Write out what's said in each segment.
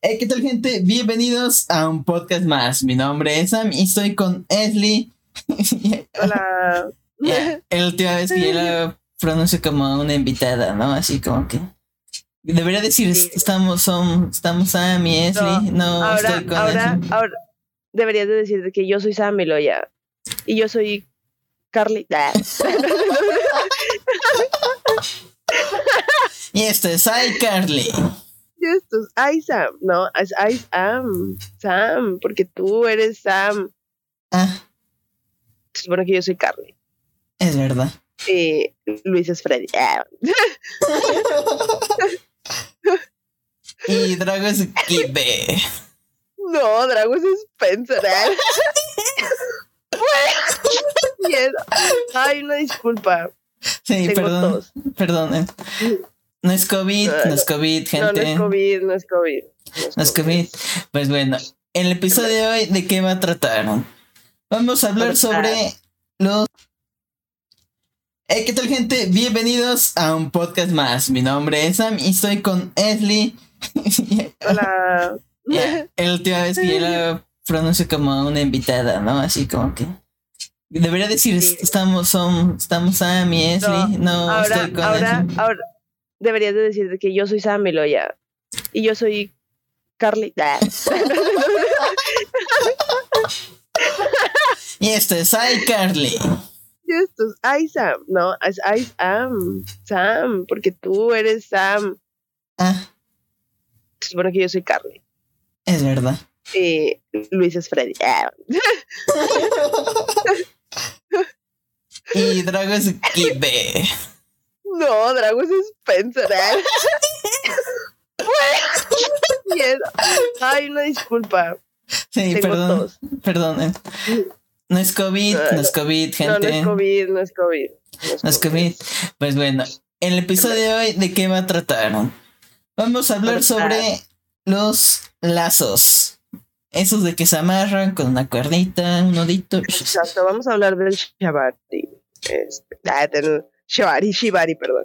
Hey, ¿qué tal, gente? Bienvenidos a un podcast más. Mi nombre es Sam y estoy con Esli. Hola. Ya, la última vez que yo la pronuncio como una invitada, ¿no? Así como que. Debería decir, Sí. estamos, son, estamos Sam y Esli. No, ahora, estoy con ahora, Esli. ahora deberías de decir de que yo soy Sam Meloya y yo soy Carly. Y este es iCarly. Y I Sam, no, I Sam, Sam, porque tú eres Sam. Ah, Se supone que yo soy Carly es verdad. Luis es Freddy. Ah. Y Drago es Kibe. No, Drago es Spencer. ah. Miedo. Ay, una disculpa. Sí, Tengo perdón. tos. Perdón. No es COVID, no es COVID, gente. No, no es COVID, no es COVID. No es COVID. Pues bueno, en el episodio de hoy, ¿de qué va a tratar? Vamos a hablar sobre los... Hey, ¿qué tal, gente? Bienvenidos a un podcast más. Mi nombre es Sam y estoy con Esli. Hola. Ya, la última vez que yo la pronuncio como una invitada, ¿no? Así como que... Debería decir, Sí. estamos, son, estamos Sam y Esli. No, ahora, estoy con ahora, Esli. ahora deberías de decir de que yo soy Sam Meloya y yo soy Carly. Ah. Y este es iCarly. Y esto es I Sam, no, es I Sam, Sam, porque tú eres Sam. Ah, Se supone que yo soy Carly es verdad. y Luis es Freddy. Ah. Y Drago es Kibe. No, Drago es Spencer. Miedo. Ay, una disculpa. Sí, Tengo perdón. tos. Perdón. eh. No es COVID, no es COVID, gente. No, no es COVID, no es COVID. No es COVID. Pues bueno, en el episodio de hoy, ¿de qué va a tratar? Vamos a hablar sobre los lazos. Esos de que se amarran con una cuerdita, un nodito. Exacto, vamos a hablar del Shibari. Este, ah, Shibari, Shibari, perdón.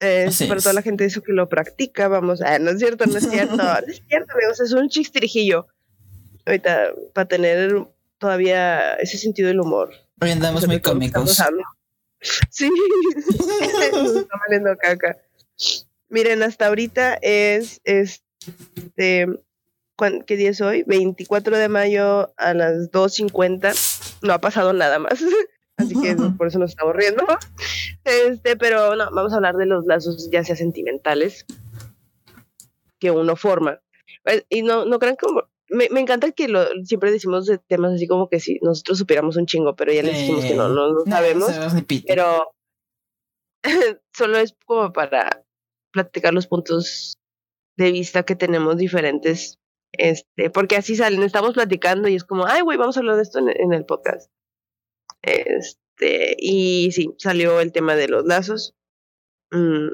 Eh, es. toda la gente eso que lo practica, vamos a. no es cierto, no es cierto. no es cierto, amigos, es un chistirijillo. Ahorita, para tener todavía ese sentido del humor. Hoy andamos muy cómicos. Sí, está valiendo caca. Miren, hasta ahorita es este. ¿cuán- ¿Qué día es hoy? 24 de mayo a las 2.50. No ha pasado nada más. Así que por eso nos estamos riendo. Este, pero no, vamos a hablar de los lazos ya sea sentimentales que uno forma. Pues, Y no, no crean como. Me, me encanta que lo, siempre decimos de temas así como que si nosotros supiéramos un chingo, pero ya les dijimos que no, no, no No, sabemos. pito. Pero solo es como para platicar los puntos de vista que tenemos diferentes. Este, porque así salen, estamos platicando y es como, ay, güey, vamos a hablar de esto en, en el podcast. Este, y sí, salió el tema de los lazos. Mm,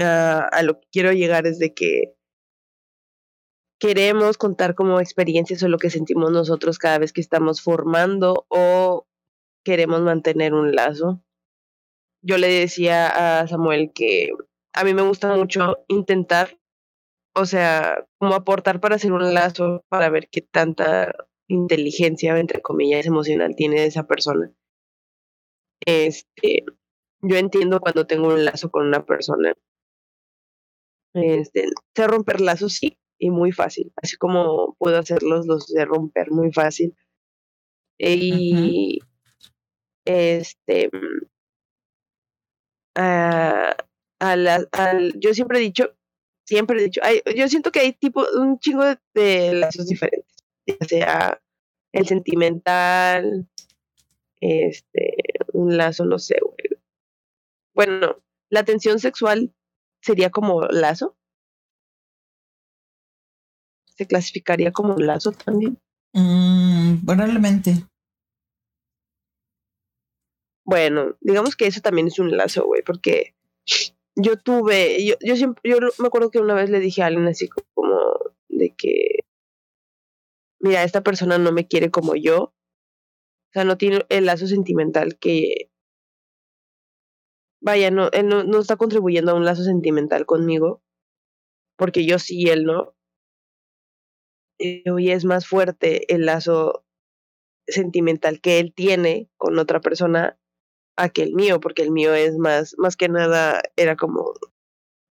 ah, a lo que quiero llegar es de que queremos contar como experiencias o lo que sentimos nosotros cada vez que estamos formando o queremos mantener un lazo. Yo le decía a Samuel que a mí me gusta mucho intentar, o sea, como aportar para hacer un lazo, para ver qué tanta inteligencia, entre comillas, emocional tiene esa persona. Este, yo entiendo cuando tengo un lazo con una persona. Este, sé romper lazos, sí, y muy fácil. Así como puedo hacerlos, los de romper muy fácil. Y este a- a la- al- yo siempre he dicho, siempre he dicho, hay- yo siento que hay tipo un chingo de, de lazos diferentes, ya sea el sentimental, este, un lazo, no sé, güey. Bueno, la tensión sexual sería como lazo. Se clasificaría como lazo también. Mm, probablemente. Bueno, digamos que eso también es un lazo, güey, porque yo tuve, yo, yo siempre, yo me acuerdo que una vez le dije a alguien así como de que, mira, esta persona no me quiere como yo, o sea, no tiene el lazo sentimental que, vaya, no, él no, no está contribuyendo a un lazo sentimental conmigo, porque yo sí, él no. hoy es más fuerte el lazo sentimental que él tiene con otra persona que el mío, porque el mío es más, más que nada, era como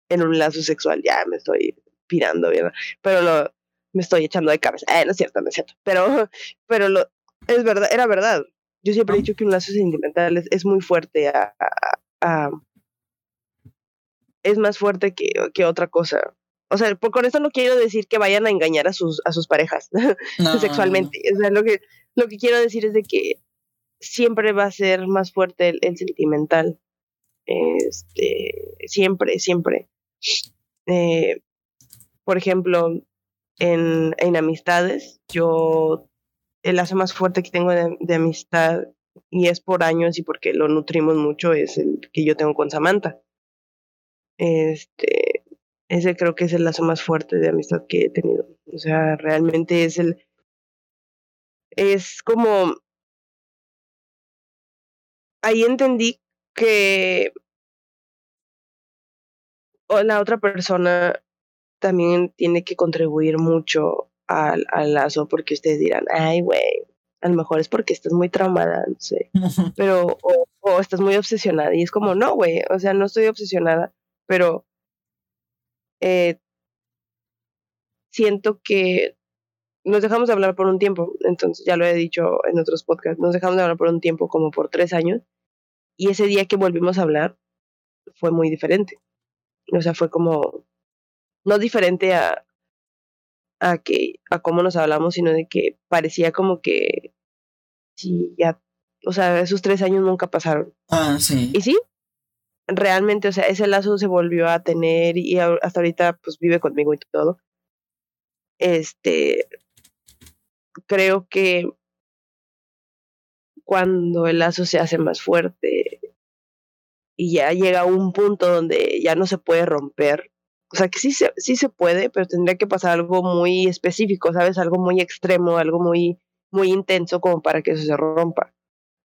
en un lazo sexual, ya me estoy pirando, ¿verdad? Pero lo, me estoy echando de cabeza. Eh, no es cierto, no es cierto. Pero, pero lo, es verdad, era verdad. Yo siempre he dicho que un lazo sentimental es, es muy fuerte a, a, es más fuerte que, que, otra cosa. O sea, por, con esto no quiero decir que vayan a engañar a sus, a sus parejas sexualmente. O sea, lo que, lo que quiero decir es de que siempre va a ser más fuerte el, el sentimental. Este, siempre, siempre. Eh, por ejemplo, en, en, amistades, yo el lazo más fuerte que tengo de, de, amistad, y es por años y porque lo nutrimos mucho, es el que yo tengo con Samantha. Este, ese creo que es el lazo más fuerte de amistad que he tenido. O sea, realmente es el, es como, ahí entendí que la otra persona también tiene que contribuir mucho al, al lazo porque ustedes dirán, ay, güey, a lo mejor es porque estás muy traumada, no sé, pero, o, o estás muy obsesionada. Y es como, no, güey, o sea, no estoy obsesionada, pero eh, siento que nos dejamos de hablar por un tiempo, entonces ya lo he dicho en otros podcasts, nos dejamos de hablar por un tiempo como por tres años, y ese día que volvimos a hablar fue muy diferente. O sea, fue como, no diferente a, a que, a cómo nos hablamos, sino de que parecía como que, sí, ya, o sea, esos tres años nunca pasaron. Ah, sí. Y sí, realmente, o sea, ese lazo se volvió a tener y hasta ahorita pues vive conmigo y todo. Este, creo que cuando el lazo se hace más fuerte y ya llega a un punto donde ya no se puede romper, o sea que sí se, sí se puede, pero tendría que pasar algo muy específico, ¿sabes? Algo muy extremo, algo muy, muy intenso como para que eso se rompa.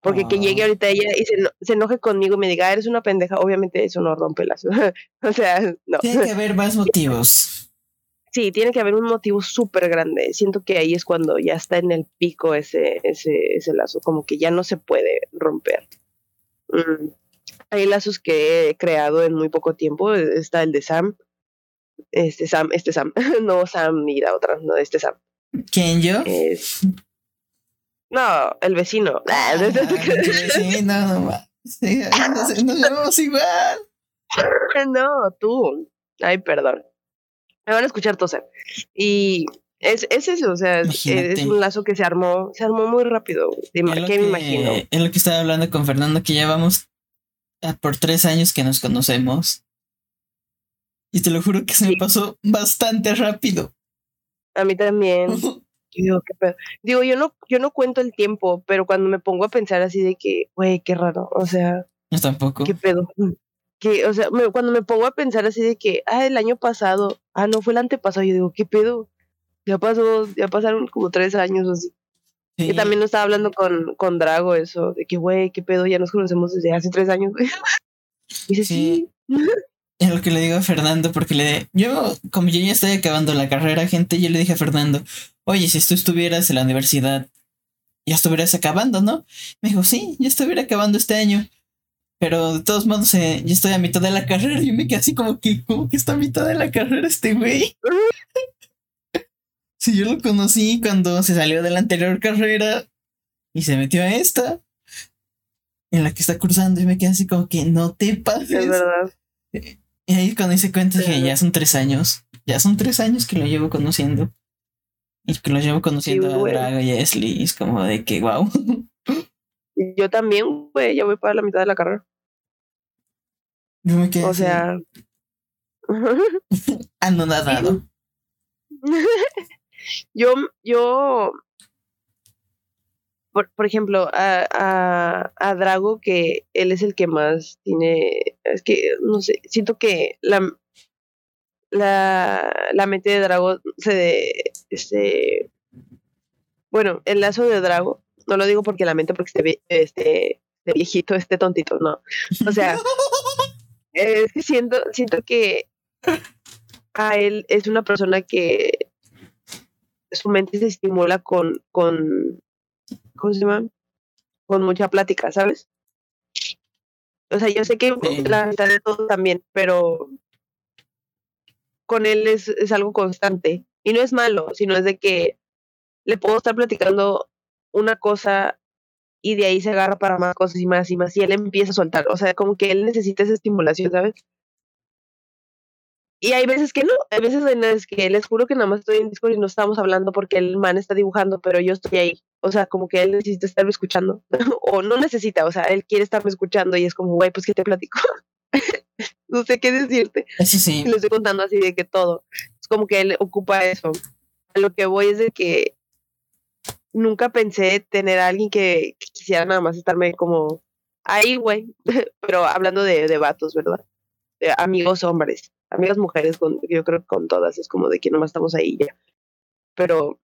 Porque que llegue ahorita ella y se, se, enoje conmigo y me diga, eres una pendeja, obviamente eso no rompe lazo. o sea, no. Tiene que haber más motivos. Sí, tiene que haber un motivo súper grande. Siento que ahí es cuando ya está en el pico ese, ese, ese lazo, como que ya no se puede romper. Mm. Hay lazos que he creado en muy poco tiempo. Está el de Sam. Este Sam, este Sam. no Sam y la otra, no, este Sam. ¿Quién yo? Es... No, el vecino. Ah, el vecino, no, sí, nos llevamos igual. No, tú. Ay, perdón me van a escuchar toser. Y es, es eso, o sea, es, es, un lazo que se armó, se armó muy rápido. ¿Qué me que, imagino? Es lo que estaba hablando con Fernando, que ya vamos por tres años que nos conocemos. Y te lo juro que se sí. me pasó bastante rápido. A mí también. Digo, ¿qué Digo, yo no, yo no cuento el tiempo, pero cuando me pongo a pensar así de que, güey, qué raro, o sea. Yo tampoco. ¿Qué pedo? que, o sea, me, cuando me pongo a pensar así de que, ah, el año pasado, ah, no, fue el antepasado, yo digo, ¿qué pedo? Ya pasó, ya pasaron como tres años o así. Sí. Y también lo estaba hablando con, con Drago eso, de que, güey, ¿qué pedo? Ya nos conocemos desde hace tres años, güey. Dice, sí. sí. Es lo que le digo a Fernando, porque le yo, como yo ya estoy acabando la carrera, gente, yo le dije a Fernando, oye, si tú estuvieras en la universidad, ya estuvieras acabando, ¿no? Me dijo, sí, ya estuviera acabando este año. Pero de todos modos, eh, yo estoy a mitad de la carrera y me quedé así como que, como que está a mitad de la carrera este güey. Si sí, yo lo conocí cuando se salió de la anterior carrera y se metió a esta, en la que está cursando, y me quedé así como que no te pases. Es verdad. Y ahí cuando hice cuenta dije, ya son tres años. Ya son tres años que lo llevo conociendo. Y que lo llevo conociendo sí, a Draga y a Esli. Es como de que, wow. Yo también, güey, ya voy para la mitad de la carrera. Yo me quedé o sea. Anonadado. yo, yo. Por, por ejemplo, a, a, a, Drago, que él es el que más tiene. Es que, no sé, siento que la, la, la mente de Drago se. Este, bueno, el lazo de Drago, no lo digo porque la mente, porque esté, este, este viejito, este tontito, no. O sea. Eh, siento, siento que a él es una persona que su mente se estimula con, con, ¿cómo se llama? Con mucha plática, ¿sabes? O sea, yo sé que la mitad de todo también, pero con él es, es algo constante. Y no es malo, sino es de que le puedo estar platicando una cosa y de ahí se agarra para más cosas y más y más y él empieza a soltar, o sea, como que él necesita esa estimulación, ¿sabes? Y hay veces que no, hay veces en las que les juro que nada más estoy en Discord y no estamos hablando porque el man está dibujando, pero yo estoy ahí. O sea, como que él necesita estarme escuchando. o no necesita, o sea, él quiere estarme escuchando y es como, güey, pues que te platico. no sé qué decirte. Sí, sí. Le estoy contando así de que todo. Es como que él ocupa eso. A lo que voy es de que nunca pensé tener a alguien que, quisiera nada más estarme como ahí, güey. Pero hablando de, de vatos, ¿verdad? Amigos hombres, amigas mujeres, yo creo que con todas, es como de que nomás estamos ahí ya. Pero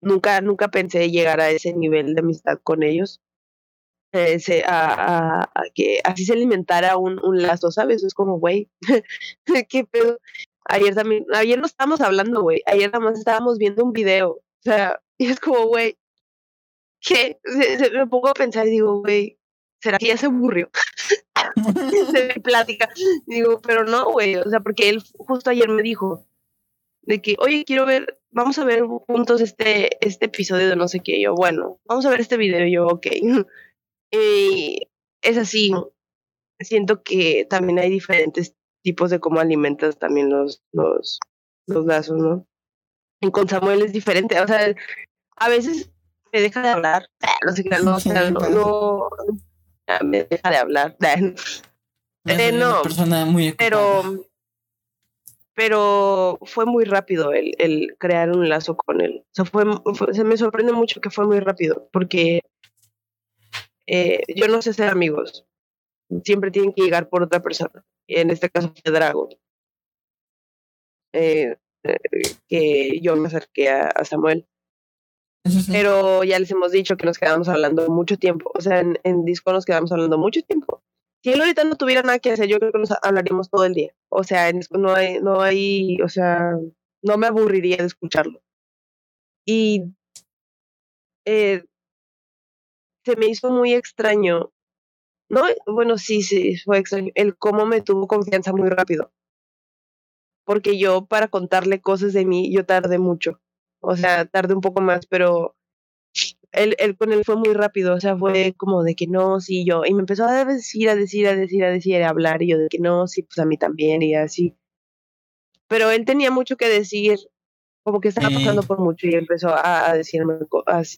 nunca, nunca pensé llegar a ese nivel de amistad con ellos. A, que así se alimentara un, un lazo, ¿sabes? Es como, güey, qué pedo. Ayer también, ayer no estábamos hablando, güey. Ayer nada más estábamos viendo un video. O sea, y es como, güey, ¿qué? me pongo a pensar y digo, güey, ¿será que ya se aburrió? de plática. Digo, pero no, güey, o sea, porque él justo ayer me dijo de que, oye, quiero ver, vamos a ver juntos este, este episodio de no sé qué. yo, bueno, vamos a ver este video. yo, ok. y es así. Siento que también hay diferentes tipos de cómo alimentas también los, los, los lazos, ¿no? Y con Samuel es diferente, o sea, a veces me deja de hablar, no sé qué, no, no, me deja de hablar. Eh, no, persona muy pero pero fue muy rápido el, el crear un lazo con él. O sea, fue, se me sorprende mucho que fue muy rápido, porque eh, yo no sé ser amigos. Siempre tienen que llegar por otra persona. En este caso fue Drago. Eh, que yo me acerqué a, Samuel. Pero ya les hemos dicho que nos quedamos hablando mucho tiempo. O sea, en, en disco nos quedamos hablando mucho tiempo. Si él ahorita no tuviera nada que hacer, yo creo que nos hablaríamos todo el día. O sea, en disco no hay, no hay, o sea, no me aburriría de escucharlo. Y eh, se me hizo muy extraño. No, bueno, sí, sí, fue extraño. El cómo me tuvo confianza muy rápido porque yo para contarle cosas de mí, yo tardé mucho. O sea, tardé un poco más, pero él, él con él fue muy rápido, o sea, fue como de que no, sí, yo, y me empezó a decir, a decir, a decir, a decir, a hablar, y yo de que no, sí, pues a mí también, y así. Pero él tenía mucho que decir, como que estaba pasando por mucho, y empezó a, decirme,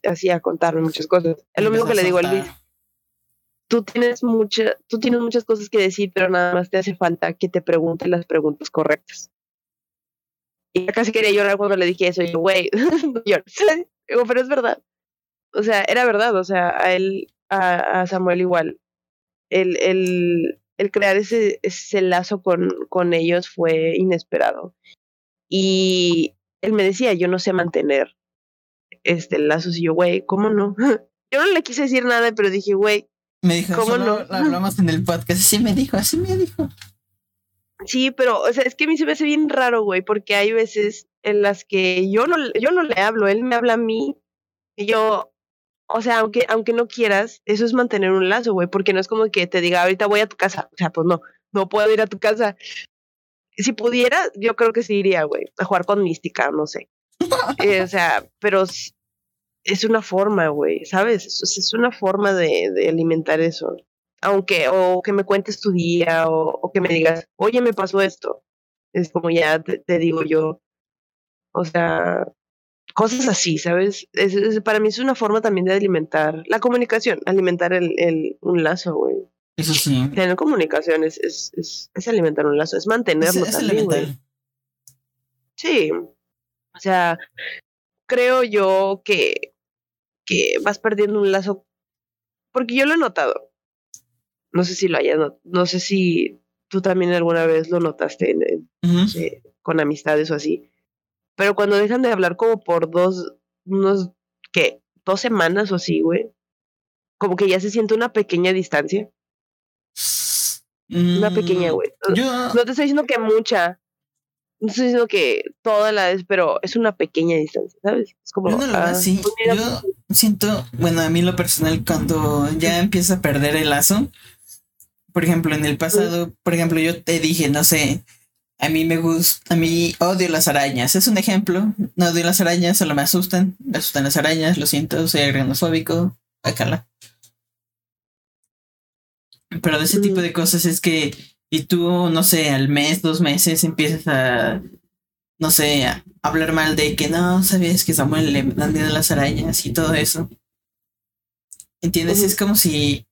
así, a contarme muchas cosas. Es lo mismo que le digo a Luis. Tú tienes, mucha, tú tienes muchas cosas que decir, pero nada más te hace falta que te pregunten las preguntas correctas. Y casi quería llorar cuando le dije eso. Y yo, güey, no pero es verdad. O sea, era verdad. O sea, a él, a, Samuel igual. El, el, el crear ese, ese lazo con, con ellos fue inesperado. Y él me decía, yo no sé mantener este lazo. Y yo, güey, ¿cómo no? Yo no le quise decir nada, pero dije, güey, me dijo, ¿cómo no? Hablamos en el podcast. Sí, me dijo, así me dijo. Sí, pero, o sea, es que a mí se me hace bien raro, güey, porque hay veces en las que yo no, yo no le hablo, él me habla a mí y yo, o sea, aunque, aunque no quieras, eso es mantener un lazo, güey, porque no es como que te diga, ahorita voy a tu casa, o sea, pues no, no puedo ir a tu casa. Si pudiera, yo creo que sí iría, güey, a jugar con mística, no sé. Eh, o sea, pero es una forma, güey, ¿sabes? Es, una forma de, de alimentar eso aunque, o que me cuentes tu día, o, que me digas, oye, me pasó esto. Es como ya te, digo yo. O sea, cosas así, ¿sabes? Es, para mí es una forma también de alimentar la comunicación, alimentar el, el un lazo, güey. Eso sí. Tener comunicación es, es, es, alimentar un lazo, es mantenerlo también, güey. Sí. O sea, creo yo que, que vas perdiendo un lazo, porque yo lo he notado. No sé si lo hayas, no, sé si tú también alguna vez lo notaste con amistades o así. Pero cuando dejan de hablar como por dos, unos, ¿qué? Dos semanas o así, güey. Como que ya se siente una pequeña distancia. Una pequeña, mm, güey. No te estoy diciendo que mucha, no estoy diciendo que toda la vez, pero es una pequeña distancia, ¿sabes? Es como. Yo no lo ah, así. pues Yo siento, bueno, a mí lo personal, cuando ya empieza a perder el lazo, por ejemplo, en el pasado, por ejemplo, yo te dije, no sé, a mí me gusta, a mí odio las arañas. Es un ejemplo. No odio las arañas, solo me asustan. Me asustan las arañas, lo siento, soy agranofóbico. Acala. Pero de ese tipo de cosas es que, y tú, no sé, al mes, dos meses empiezas a, no sé, a hablar mal de que no, sabes que Samuel le dan miedo a las arañas y todo eso. ¿Entiendes? Es como si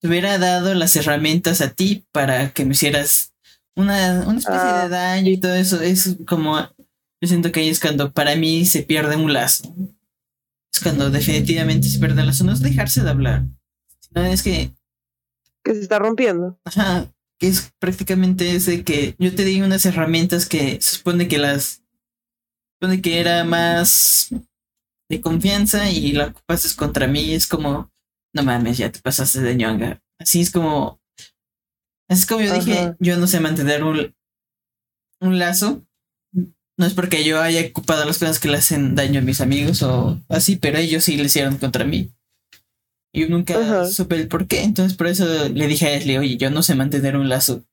te hubiera dado las herramientas a ti para que me hicieras una, una especie Ah. de daño y todo eso. Es como, yo siento que ahí es cuando para mí se pierde un lazo. Es cuando definitivamente se pierde el lazo. No es dejarse de hablar, sino es que que se está rompiendo. Ajá, que es prácticamente ese que yo te di unas herramientas que se supone que las supone que era más de confianza y la ocupaste contra mí, es como no mames, ya te pasaste de ñonga. Así es como así es como yo dije, yo no sé mantener un un lazo. No es porque yo haya ocupado las cosas que le hacen daño a mis amigos o así, pero ellos sí le hicieron contra mí. Yo nunca Ajá. supe el por qué, entonces por eso le dije a Ashley, oye, yo no sé mantener un lazo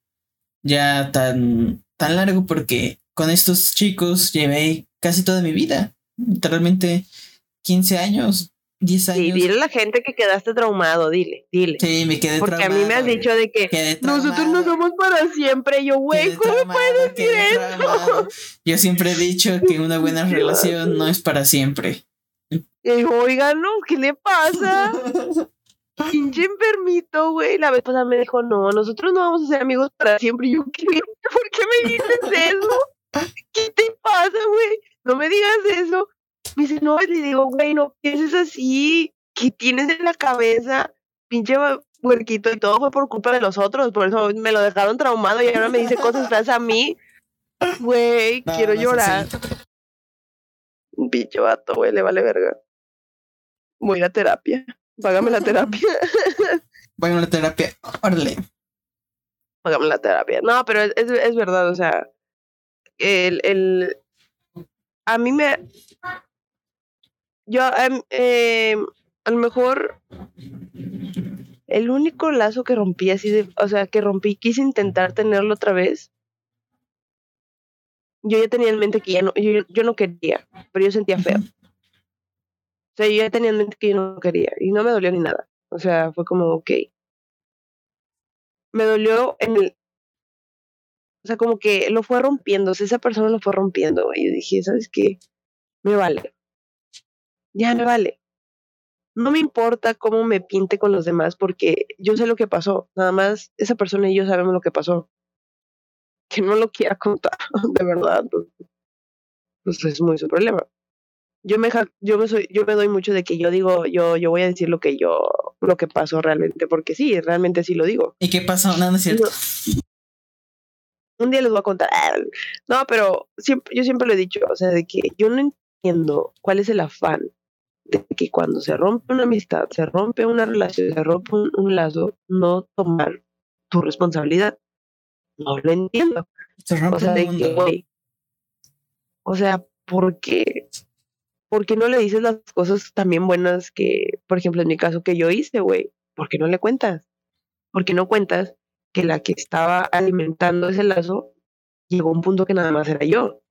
ya tan, tan largo porque con estos chicos llevé casi toda mi vida, literalmente 15 años, 10 Sí, años. dile a la gente que quedaste traumado, dile, dile. Sí, me quedé Porque a mí me has traumado, dicho de que nosotros no traumado, somos para siempre. Yo, güey, ¿cómo traumado, puedes decir eso? traumado. Yo siempre he dicho que una buena relación no es para siempre. Oigan, no, ¿qué le pasa? Pinche enfermito, güey. La vez pasada me dijo, no, nosotros no vamos a ser amigos para siempre. Y yo, ¿qué? ¿Por qué me dices eso? ¿Qué te pasa, güey? No me digas eso. Me dice, no, le digo, güey, no pienses así. ¿Qué tienes en la cabeza? Pinche huerquito. Y todo fue por culpa de los otros. Por eso me lo dejaron traumado y ahora me dice cosas feas a mí. Güey, No, quiero no llorar. Un pinche vato, güey, le vale verga. Voy a ir a terapia. Págame la terapia. A la terapia, órale. Págame la terapia. No, pero es, es, es verdad, o sea, el, el, a mí me, yo, em, a lo mejor, el único lazo que rompí así de, o sea, que rompí, quise intentar tenerlo otra vez. Yo ya tenía en mente que ya no, yo, yo no quería, pero yo sentía feo. O sea, yo ya tenía en mente que yo no quería y no me dolió ni nada. O sea, fue como, ok. Me dolió en el... O sea, como que lo fue rompiendo. O sea, esa persona lo fue rompiendo. güey. Yo dije, ¿sabes qué? Me vale. Ya me vale. No me importa cómo me pinte con los demás porque yo sé lo que pasó. Nada más esa persona y yo sabemos lo que pasó. Que no lo quiera contar, de verdad. Pues, pues es muy su problema yo me yo me soy yo me doy mucho de que yo digo yo yo voy a decir lo que yo lo que pasó realmente porque sí realmente sí lo digo ¿Y qué pasó? No, no es cierto. un día les voy a contar no pero siempre yo siempre lo he dicho o sea de que yo no entiendo cuál es el afán de que cuando se rompe una amistad se rompe una relación se rompe un, un lazo no tomar tu responsabilidad no lo entiendo Se rompe o sea de que güey o sea ¿por qué ¿por qué no le dices las cosas también buenas que, por ejemplo, en mi caso que yo hice, güey? ¿Por qué no le cuentas? ¿Por qué no cuentas que la que estaba alimentando ese lazo llegó a un punto que nada más era yo?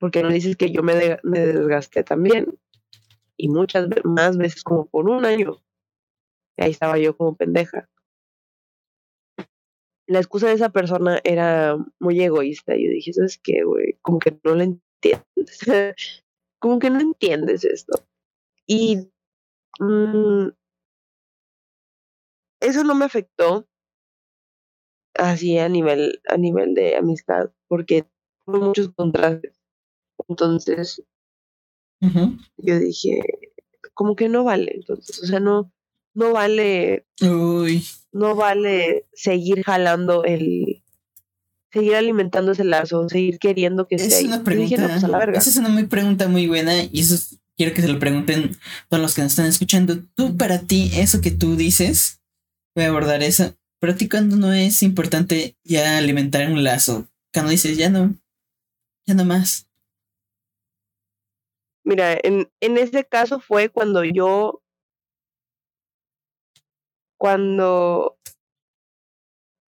¿Por qué no dices que yo me, de- me desgasté también? Y muchas más veces como por un año. Ahí estaba yo como pendeja. La excusa de esa persona era muy egoísta. Yo dije, ¿sabes qué, güey? Como que no lo entiendes. como que no entiendes esto. Y mm, eso no me afectó así a nivel, a nivel de amistad, porque tuve muchos contrastes. Entonces Yo dije, como que no vale, entonces, o sea, no, no vale, Uy, no vale seguir jalando el, seguir alimentando ese lazo, seguir queriendo que es ahí. una pregunta. dije, no, pues a la verga. Esa es una muy pregunta muy buena y eso es- quiero que se lo pregunten todos los que nos están escuchando. Tú, para ti, eso que tú dices, voy a abordar eso. Para ti, cuando no es importante ya alimentar un lazo, cuando dices ya no, ya no más. Mira, en, en ese caso fue cuando yo, cuando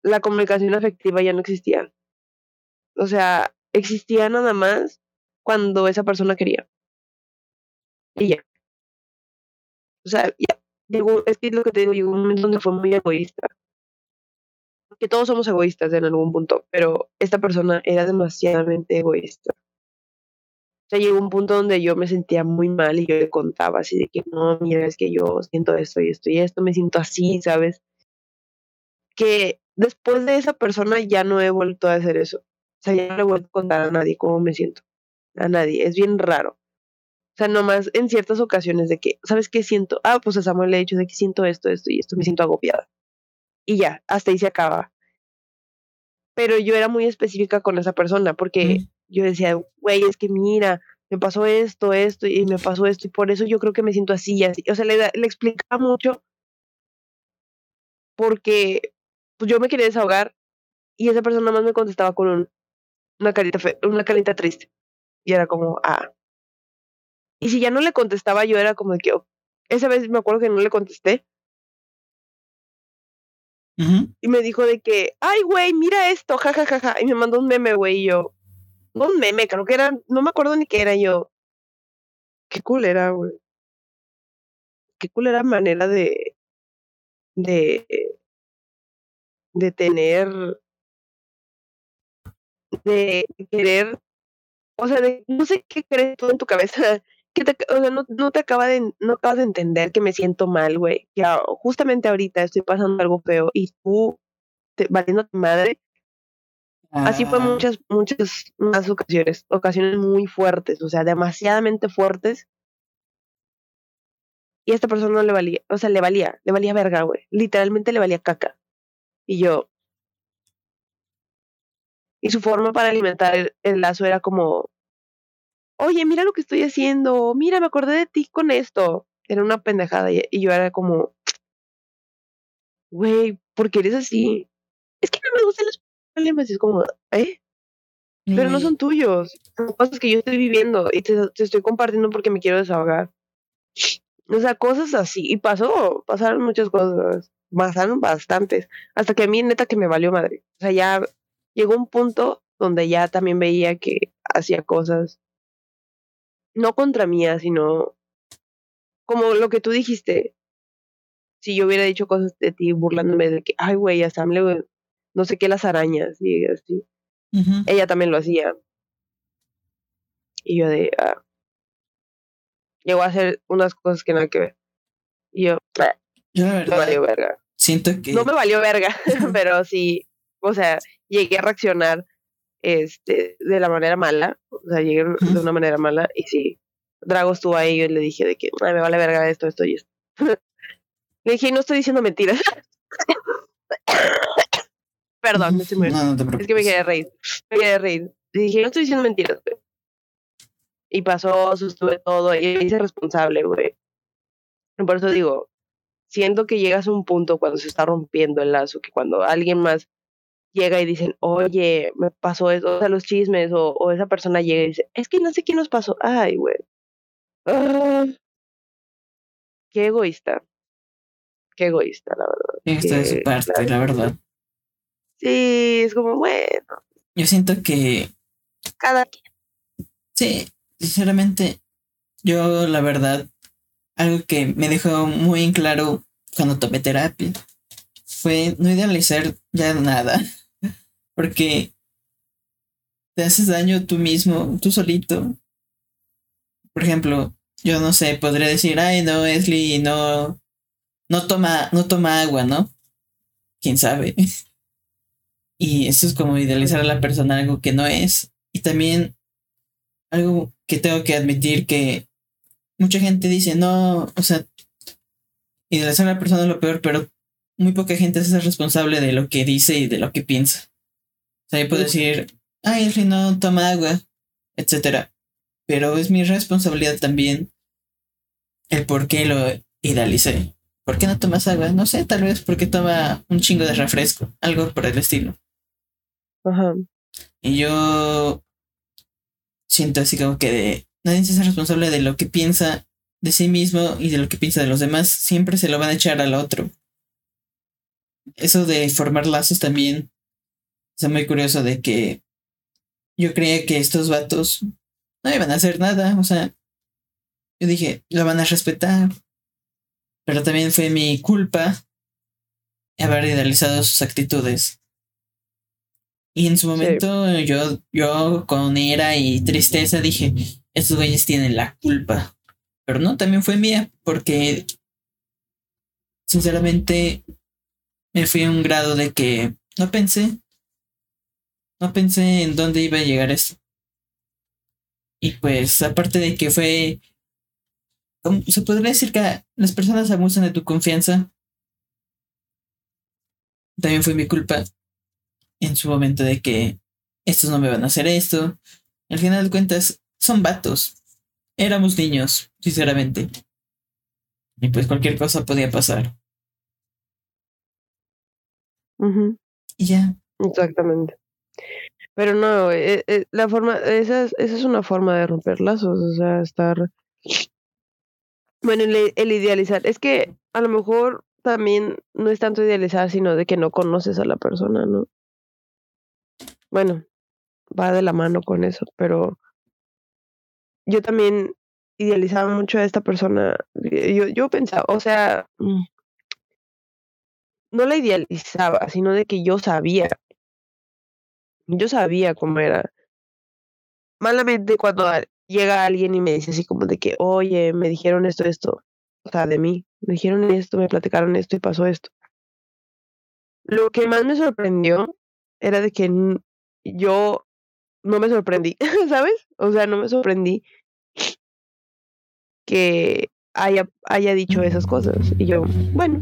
la comunicación afectiva ya no existía. O sea, existía nada más cuando esa persona quería. Y ya. O sea, ya llegó, es que lo que te digo, llegó un momento donde fue muy egoísta. Que todos somos egoístas en algún punto, pero esta persona era demasiadamente egoísta. Sea, llegó un punto donde yo me sentía muy mal y yo le contaba así de que no, mira, es que yo siento esto y esto y esto, me siento así, ¿sabes? Que después de esa persona ya no he vuelto a hacer eso. O sea, ya no le he vuelto a contar a nadie cómo me siento. A nadie. Es bien raro. O sea, nomás en ciertas ocasiones de que, ¿sabes qué siento? Ah, pues a Samuel le he dicho de que siento esto, esto y esto, me siento agobiada. Y ya, hasta ahí se acaba. Pero yo era muy específica con esa persona porque yo decía, güey, es que mira, me pasó esto, esto y me pasó esto y por eso yo creo que me siento así y así. O sea, le, le explicaba mucho porque pues yo me quería desahogar y esa persona más me contestaba con una carita fe, una carita triste. Y era como, ah. Y si ya no le contestaba, yo era como de que, oh, esa vez me acuerdo que no le contesté. Y me dijo de que, ay, güey, mira esto, jajajaja. Ja, ja, ja. Y me mandó un meme, güey, y yo, un meme, creo que era, no me acuerdo ni qué era yo. Qué cool era, güey. Qué cool era manera de, de, de tener, de querer, o sea, de, no sé qué crees tú en tu cabeza, que te, o sea, no, no te acaba de, no acabas de entender que me siento mal, güey, que justamente ahorita estoy pasando algo feo y tú, te, valiendo tu madre, Así fue ah. muchas, muchas más ocasiones, ocasiones muy fuertes, o sea, demasiadamente fuertes. Y a esta persona no le valía, o sea, le valía, le valía verga, güey. Literalmente le valía caca. Y yo. Y su forma para alimentar el, lazo era como, oye, mira lo que estoy haciendo, mira, me acordé de ti con esto. Era una pendejada y, yo era como, güey, ¿por qué eres así? Es que no me gustan los problemas. Y es como, ¿eh? Pero no son tuyos. Son cosas que yo estoy viviendo y te, te estoy compartiendo porque me quiero desahogar. O sea, cosas así. Y pasó, pasaron muchas cosas pasaron bastantes, hasta que a mí neta que me valió madre. O sea, ya llegó un punto donde ya también veía que hacía cosas no contra mía, sino como lo que tú dijiste. Si yo hubiera dicho cosas de ti burlándome de que, ay, güey, a Sam le, no sé qué las arañas y así. Ella también lo hacía. Y yo de, ah. llegó a hacer unas cosas que nada que ver. Y yo, yo la verdad, valió verga. Siento que. No me valió verga, pero sí, o sea, llegué a reaccionar este, de la manera mala. O sea, llegué de una manera mala y sí. Drago estuvo ahí y le dije de que Ay, me vale verga esto, esto y esto. le dije, no estoy diciendo mentiras. Perdón, me estoy muy no, no Es que me quería reír. Me quería reír. Le dije, no estoy diciendo mentiras, güey. Y pasó, sostuve todo y me hice responsable, güey. Por eso digo, siento que llegas a un punto cuando se está rompiendo el lazo, que cuando alguien más llega y dicen, oye, me pasó eso, o sea, los chismes, o, esa persona llega y dice, es que no sé qué nos pasó. Ay, güey. Ah, qué egoísta. Qué egoísta, la verdad. Egoísta de su parte, la verdad. Sí, es como, bueno. Yo siento que. Cada quien. Sí, sinceramente, yo la verdad algo que me dejó muy en claro cuando tomé terapia fue no idealizar ya nada. Porque te haces daño tú mismo, tú solito. Por ejemplo, yo no sé, podría decir, ay no, Esli no, no toma, no toma agua, ¿no? Quién sabe. Y eso es como idealizar a la persona algo que no es. Y también algo que tengo que admitir que mucha gente dice, no, o sea, idealizar a la persona es lo peor, pero muy poca gente es responsable de lo que dice y de lo que piensa. O sea, yo puedo decir, ay, si no toma agua, etcétera. Pero es mi responsabilidad también el por qué lo idealicé. ¿Por qué no tomas agua? No sé, tal vez porque toma un chingo de refresco, algo por el estilo. Ajá. Y yo siento así como que de, nadie se hace responsable de lo que piensa de sí mismo y de lo que piensa de los demás, siempre se lo van a echar al otro. Eso de formar lazos también es muy curioso de que yo creía que estos vatos no iban a hacer nada, o sea, yo dije, lo van a respetar, pero también fue mi culpa haber idealizado sus actitudes. Y en su momento yo, yo con ira y tristeza dije, estos güeyes tienen la culpa. Pero no, también fue mía, porque sinceramente me fui a un grado de que no pensé, no pensé en dónde iba a llegar esto. Y pues aparte de que fue, se podría decir que las personas abusan de tu confianza. También fue mi culpa en su momento de que estos no me van a hacer esto. Al final de cuentas, son vatos. Éramos niños, sinceramente. Y pues cualquier cosa podía pasar. Y ya. Exactamente. Pero no, eh, eh, la forma, esa es, esa es una forma de romper lazos, o sea, estar... Bueno, el, el idealizar, es que a lo mejor también no es tanto idealizar, sino de que no conoces a la persona, ¿no? Bueno, va de la mano con eso, pero yo también idealizaba mucho a esta persona. Yo, yo pensaba, o sea, mm, no la idealizaba, sino de que yo sabía. Yo sabía cómo era. Malamente cuando llega alguien y me dice así como de que, oye, me dijeron esto, esto, o sea, de mí, me dijeron esto, me platicaron esto y pasó esto. Lo que más me sorprendió era de que yo no me sorprendí, ¿sabes? O sea, no me sorprendí que haya, haya dicho esas cosas. Y yo, bueno.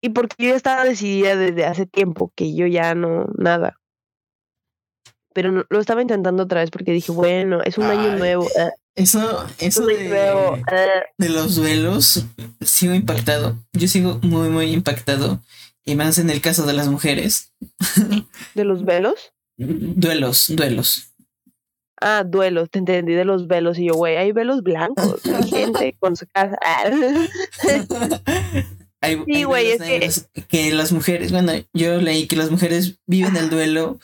y, porque yo estaba decidida desde hace tiempo que yo ya no, nada. Pero lo estaba intentando otra vez porque dije, bueno, es un año nuevo. Ah, eso, eso de, ah. de los duelos, sigo impactado. Yo sigo muy, muy impactado y más en el caso de las mujeres. ¿De los velos? Duelos, duelos. Ah, duelos, te entendí de los velos. Y yo, güey, hay velos blancos. Hay gente con su casa. sí, güey, es que... que las mujeres, bueno, yo leí que las mujeres viven el duelo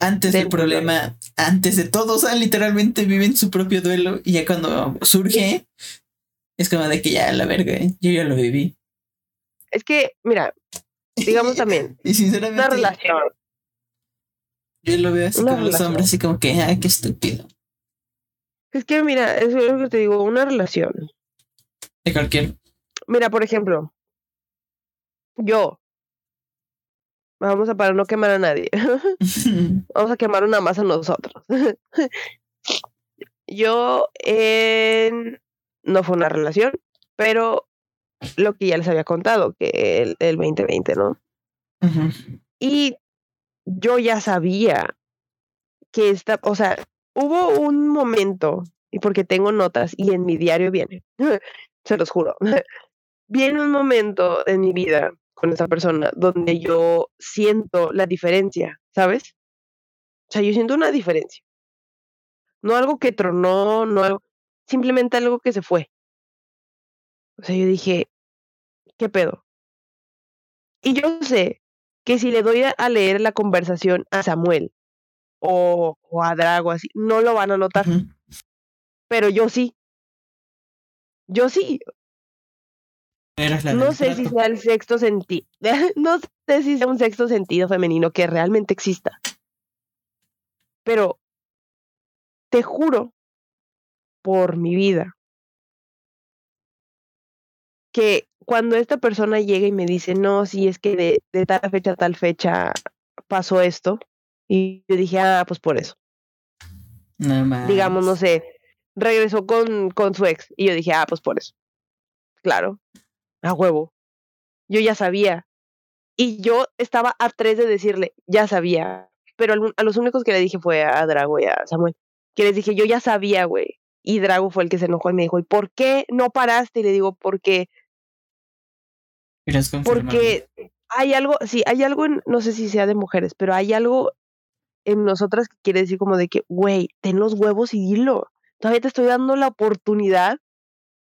antes del problema, antes de todo, o sea, literalmente viven su propio duelo y ya cuando surge, es como de que ya la verga, ¿eh? yo ya lo viví. Es que, mira, digamos también, y sinceramente, una relación. Yo lo veo así como los hombres, así como que, ay, qué estúpido. Es que, mira, es lo que te digo, una relación. De cualquier. Mira, por ejemplo, yo. Vamos a para no quemar a nadie. Vamos a quemar una más a nosotros. yo en... no fue una relación, pero lo que ya les había contado, que el, el 2020, ¿no? Y yo ya sabía que esta, o sea, hubo un momento, y porque tengo notas y en mi diario viene, se los juro, viene un momento en mi vida con esa persona donde yo siento la diferencia, ¿sabes? O sea, yo siento una diferencia. No algo que tronó, no algo, simplemente algo que se fue. O sea, yo dije, ¿qué pedo? Y yo sé que si le doy a, leer la conversación a Samuel o, a Drago, así, no lo van a notar. Pero yo sí. Yo sí. no sé si sea el sexto sentido. no sé si sea un sexto sentido femenino que realmente exista. Pero te juro por mi vida que cuando esta persona llega y me dice, no, si es que de, de tal fecha a tal fecha pasó esto, y yo dije, ah, pues por eso. No Digamos, no sé, regresó con, con su ex, y yo dije, ah, pues por eso. Claro, a huevo. Yo ya sabía. Y yo estaba a tres de decirle, ya sabía. Pero a los únicos que le dije fue a Drago y a Samuel. Que les dije, yo ya sabía, güey. Y Drago fue el que se enojó y me dijo, ¿y por qué no paraste? Y le digo, porque porque hay algo, sí, hay algo, no sé si sea de mujeres, pero hay algo en nosotras quiere decir como de que, güey, ten los huevos y dilo. Todavía te estoy dando la oportunidad,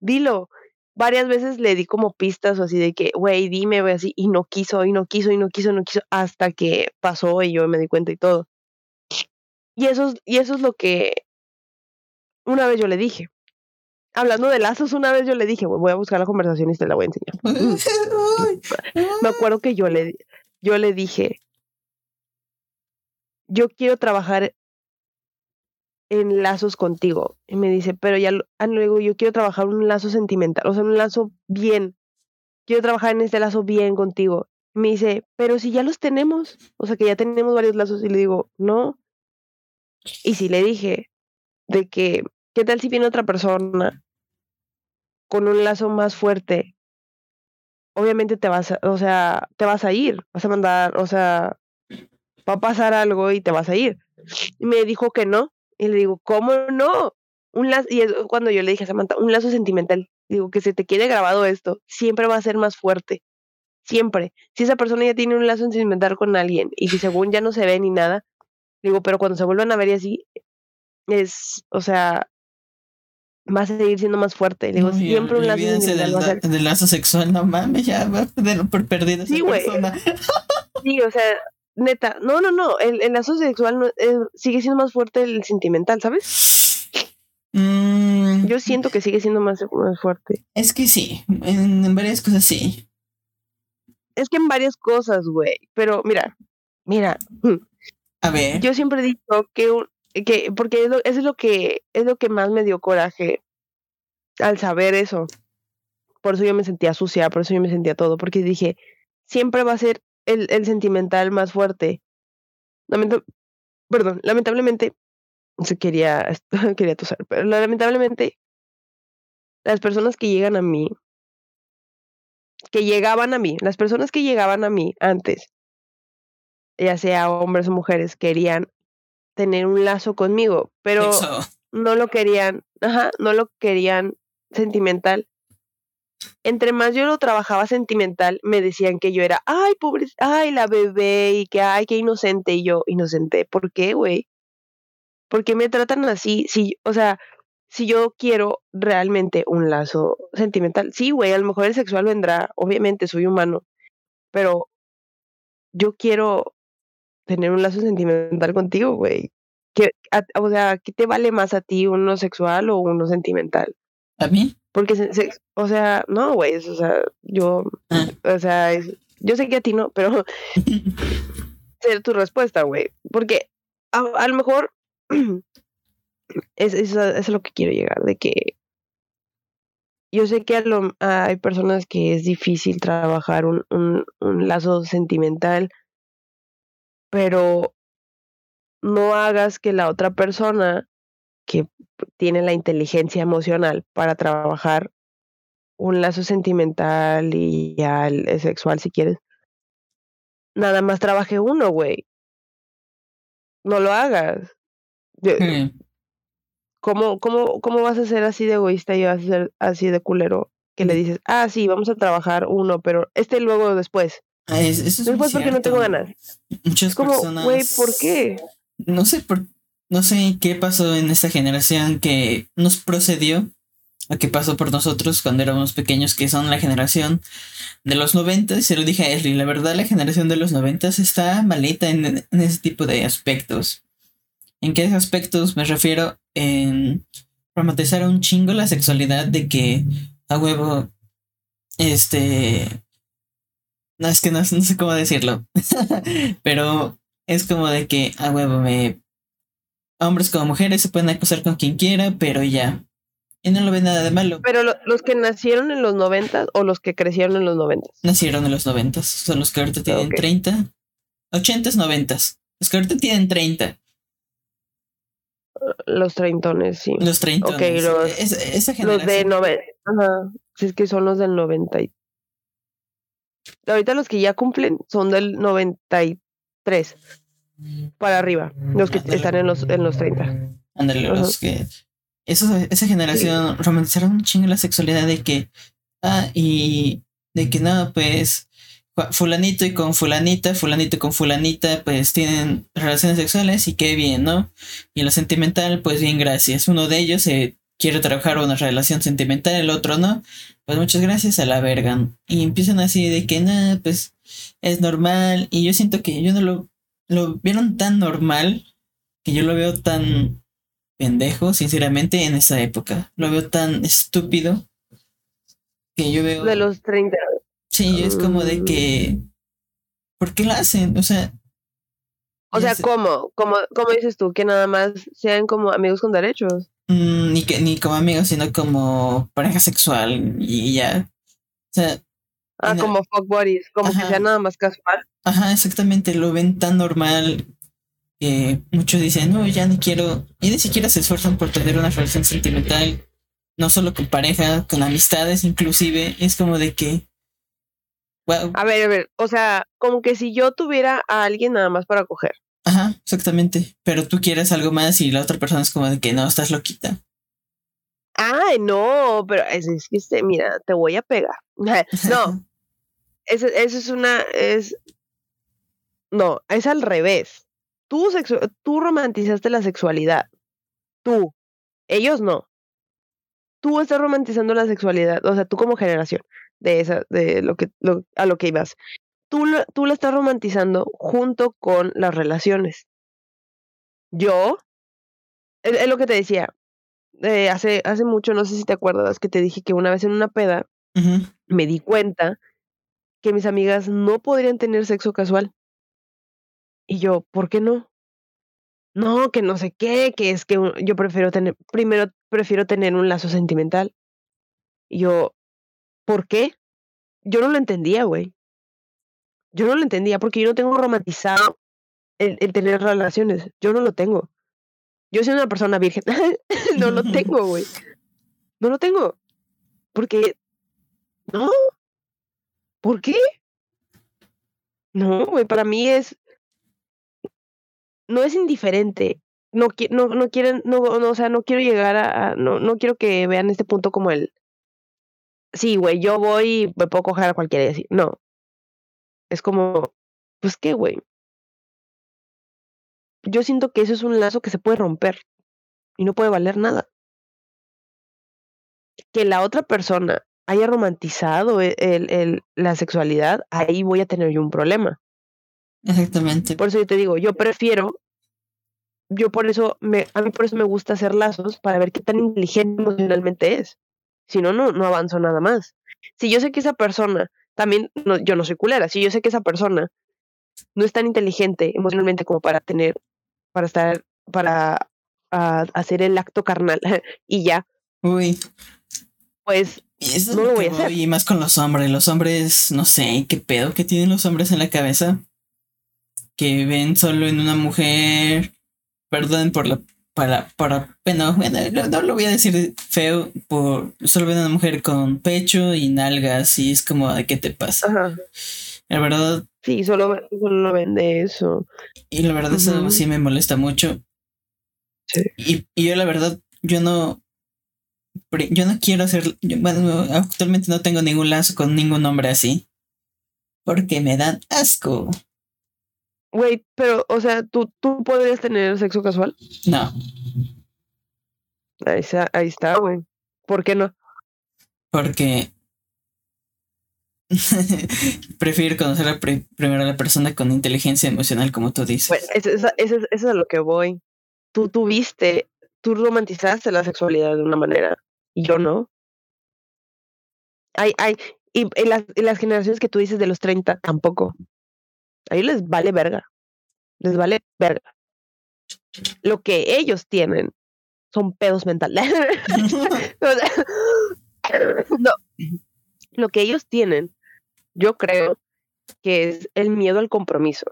dilo. Varias veces le di como pistas o así de que, güey, dime, güey, así, y no quiso, y no quiso, y no quiso, no quiso, hasta que pasó y yo me di cuenta y todo. Y eso, es- y eso es lo que una vez yo le dije. Hablando de lazos, una vez yo le dije, "Güey, voy a buscar la conversación y te la voy a enseñar. Me acuerdo que yo le, yo le dije, yo quiero trabajar en lazos contigo. Y me dice, pero ya, lo- ah, yo quiero trabajar un lazo sentimental, o sea, un lazo bien. Quiero trabajar en este lazo bien contigo. Y me dice, pero si ya los tenemos, o sea, que ya tenemos varios lazos. Y le digo, no. Y sí le dije, de que, ¿qué tal si viene otra persona con un lazo más fuerte? Obviamente te vas a, o sea, te vas a ir, vas a mandar, o sea, va a pasar algo y te vas a ir. Y me dijo que no. Y le digo, ¿cómo no? Un lazo, y es cuando yo le dije a Samantha, un lazo sentimental. Digo, que se te quede grabado esto, siempre va a ser más fuerte. Siempre. Si esa persona ya tiene un lazo sentimental con alguien y si según ya no se ve ni nada, digo, pero cuando se vuelvan a ver y así, es, o sea, va a seguir siendo más fuerte. Le digo, No, siempre un lazo sentimental del, lazo sexual, no mames, ya va por perdida esa Sí, güey. persona. Sí, o sea, neta, no, no, no, el, el lazo sexual no, eh, sigue siendo más fuerte el sentimental, ¿sabes? Mm, Yo siento que sigue siendo más, más fuerte. es que sí, en, en varias cosas sí. Es que en varias cosas, güey, pero mira, mira, mm, A ver, yo siempre he dicho que, un- que porque es lo, eso es lo que es lo que más me dio coraje al saber eso. Por eso yo me sentía sucia, por eso yo me sentía todo, porque dije, siempre va a ser el, el sentimental más fuerte. Lamenta- perdón, lamentablemente, se quería, quería toser, pero lamentablemente, las personas que llegan a mí, que llegaban a mí, las personas que llegaban a mí antes, ya sea hombres o mujeres, querían tener un lazo conmigo, pero no lo querían, ajá, no lo querían sentimental. Entre más yo lo trabajaba sentimental, me decían que yo era, ay, pobre, ay, la bebé, y que, ay, qué inocente, y yo, inocente, ¿por qué, güey? ¿Por qué me tratan así? Si, o sea, si yo quiero realmente un lazo sentimental, sí, güey, a lo mejor el sexual vendrá, obviamente, soy humano, pero yo quiero tener un lazo sentimental contigo, güey. O sea, ¿qué te vale más a ti, uno sexual o uno sentimental? ¿A mí? Porque, se- se- o sea, no, güey, o sea, yo, Ah. o sea, es- yo sé que a ti no, pero sé tu respuesta, güey. Porque a, a lo mejor es, es, a- es lo que quiero llegar, de que yo sé que a lo- hay personas que es difícil trabajar un, un, un lazo sentimental, pero no hagas que la otra persona que tiene la inteligencia emocional para trabajar un lazo sentimental y ya el el sexual si quieres, nada más trabaje uno, güey. No lo hagas. Yo- ¿Cómo, cómo, ¿Cómo vas a ser así de egoísta y vas a ser así de culero? Que le Mm. dices, ah, sí, vamos a trabajar uno, pero este luego después. Ah, es- eso es Después porque no tengo ganas. Muchas Es como, personas. güey, ¿por qué? No sé por. No sé qué pasó en esta generación que nos procedió a qué pasó por nosotros cuando éramos pequeños, que son la generación de los 90. Y se lo dije a Esli, la verdad, la generación de los 90 está malita en, en ese tipo de aspectos. ¿En qué aspectos me refiero? En romantizar un chingo la sexualidad de que a huevo. Este. No, es que no, no sé cómo decirlo. Pero es como de que a huevo me. Hombres como mujeres se pueden acosar con quien quiera, pero ya. Y no lo ve nada de malo. Pero lo- los que nacieron en los noventas o los que crecieron en los noventas. Nacieron en los noventas. Son los que ahorita tienen Ok. 30. 80s, 90 Los que ahorita tienen 30. Los treintones, sí. Los 30. Ok, los- esa Los de generación. nove Ajá. Si es que son los del 90. y- Ahorita los que ya cumplen son del 93 para arriba. Los que están en los, en los 30. Ándale, los que. Esa, esa generación romantizaron un chingo la sexualidad de que. Ah, y. De que no, pues. fulanito y con fulanita, fulanito y con fulanita, pues tienen relaciones sexuales y qué bien, ¿no? Y lo sentimental, pues bien, gracias. Uno de ellos se quiere trabajar una relación sentimental, el otro no. Pues muchas gracias a la verga. Y empiezan así de que nada, pues es normal. Y yo siento que yo no lo, lo vieron tan normal que yo lo veo tan pendejo, sinceramente, en esa época. Lo veo tan estúpido que yo veo. De los 30. Sí, es como de que. ¿Por qué lo hacen? O sea. O sea, ¿cómo? ¿cómo? ¿Cómo dices tú? Que nada más sean como amigos con derechos. Mm, ni, que, ni como amigos, sino como pareja sexual y ya. O sea. Ah, como fuck buddies, como que sea nada más casual. Ajá, exactamente, lo ven tan normal que muchos dicen, no, ya ni quiero, y ni siquiera se esfuerzan por tener una relación sentimental, no solo con pareja, con amistades inclusive, es como de que, A ver, a ver, o sea, como que si yo tuviera a alguien nada más para coger. Ajá, exactamente, pero tú quieres algo más y la otra persona es como de que no, estás loquita. Ay, no, pero es, es que, este, mira, te voy a pegar. No, eso, eso es una, es, no, es al revés Tú, tú romantizaste la sexualidad. Tú. Ellos no. Tú estás romantizando la sexualidad. O sea, tú como generación de esa, de lo que, a lo que ibas. Tú, tú la estás romantizando junto con las relaciones. Yo, es, lo que te decía, eh, hace, hace mucho, no sé si te acuerdas, que te dije que una vez en una peda me di cuenta que mis amigas no podrían tener sexo casual. Y yo, ¿por qué no? No, que no sé qué, que es que yo prefiero tener, primero prefiero tener un lazo sentimental. Y yo, ¿por qué? Yo no lo entendía, güey. Yo no lo entendía porque yo no tengo romantizado el, el tener relaciones. Yo no lo tengo. Yo soy una persona virgen. no lo tengo, güey. No lo tengo. Porque, no. ¿Por qué? No, güey, para mí es, no es indiferente. No, no, no quieren, no, no, o sea, no quiero llegar a, no, no quiero que vean este punto como el, sí, güey, yo voy y me puedo coger a cualquiera y así. No. Es como, pues qué, güey. Yo siento que eso es un lazo que se puede romper y no puede valer nada. Que la otra persona haya romantizado e, el, el, la sexualidad, ahí voy a tener yo un problema. Exactamente. Por eso yo te digo, yo prefiero, yo por eso, me, a mí por eso me gusta hacer lazos para ver qué tan inteligente emocionalmente es. Si no, no, no avanzo nada más. Si yo sé que esa persona, también, no, yo no soy culera, si yo sé que esa persona no es tan inteligente emocionalmente como para tener, para estar, para hacer el acto carnal y ya. Uy. Pues no lo voy a hacer. Y más con los hombres. Los hombres, no sé, qué pedo que tienen los hombres en la cabeza que ven solo en una mujer, perdón por la para, para, bueno, no, lo voy a decir feo, por solo ven a una mujer con pecho y nalgas y es como, ¿de qué te pasa? Ajá. La verdad. Sí, solo, solo vende eso. Y la verdad, eso sí me molesta mucho. Sí. Y, y, yo, la verdad, yo no. Yo no quiero hacer. bueno, actualmente no tengo ningún lazo con ningún hombre así. Porque me dan asco. Güey, pero, o sea, ¿tú, ¿tú podrías tener sexo casual? No. Ahí está, ahí está, güey. ¿Por qué no? Porque prefiero conocer primero a la persona con inteligencia emocional, como tú dices. Bueno, eso, es a lo que voy. Tú tuviste, tú romantizaste la sexualidad de una manera y yo no. Hay, hay, y en las, en las generaciones que tú dices de los 30, tampoco. A ellos les vale verga. Les vale verga. Lo que ellos tienen son pedos mentales. no. Lo que ellos tienen, yo creo que es el miedo al compromiso.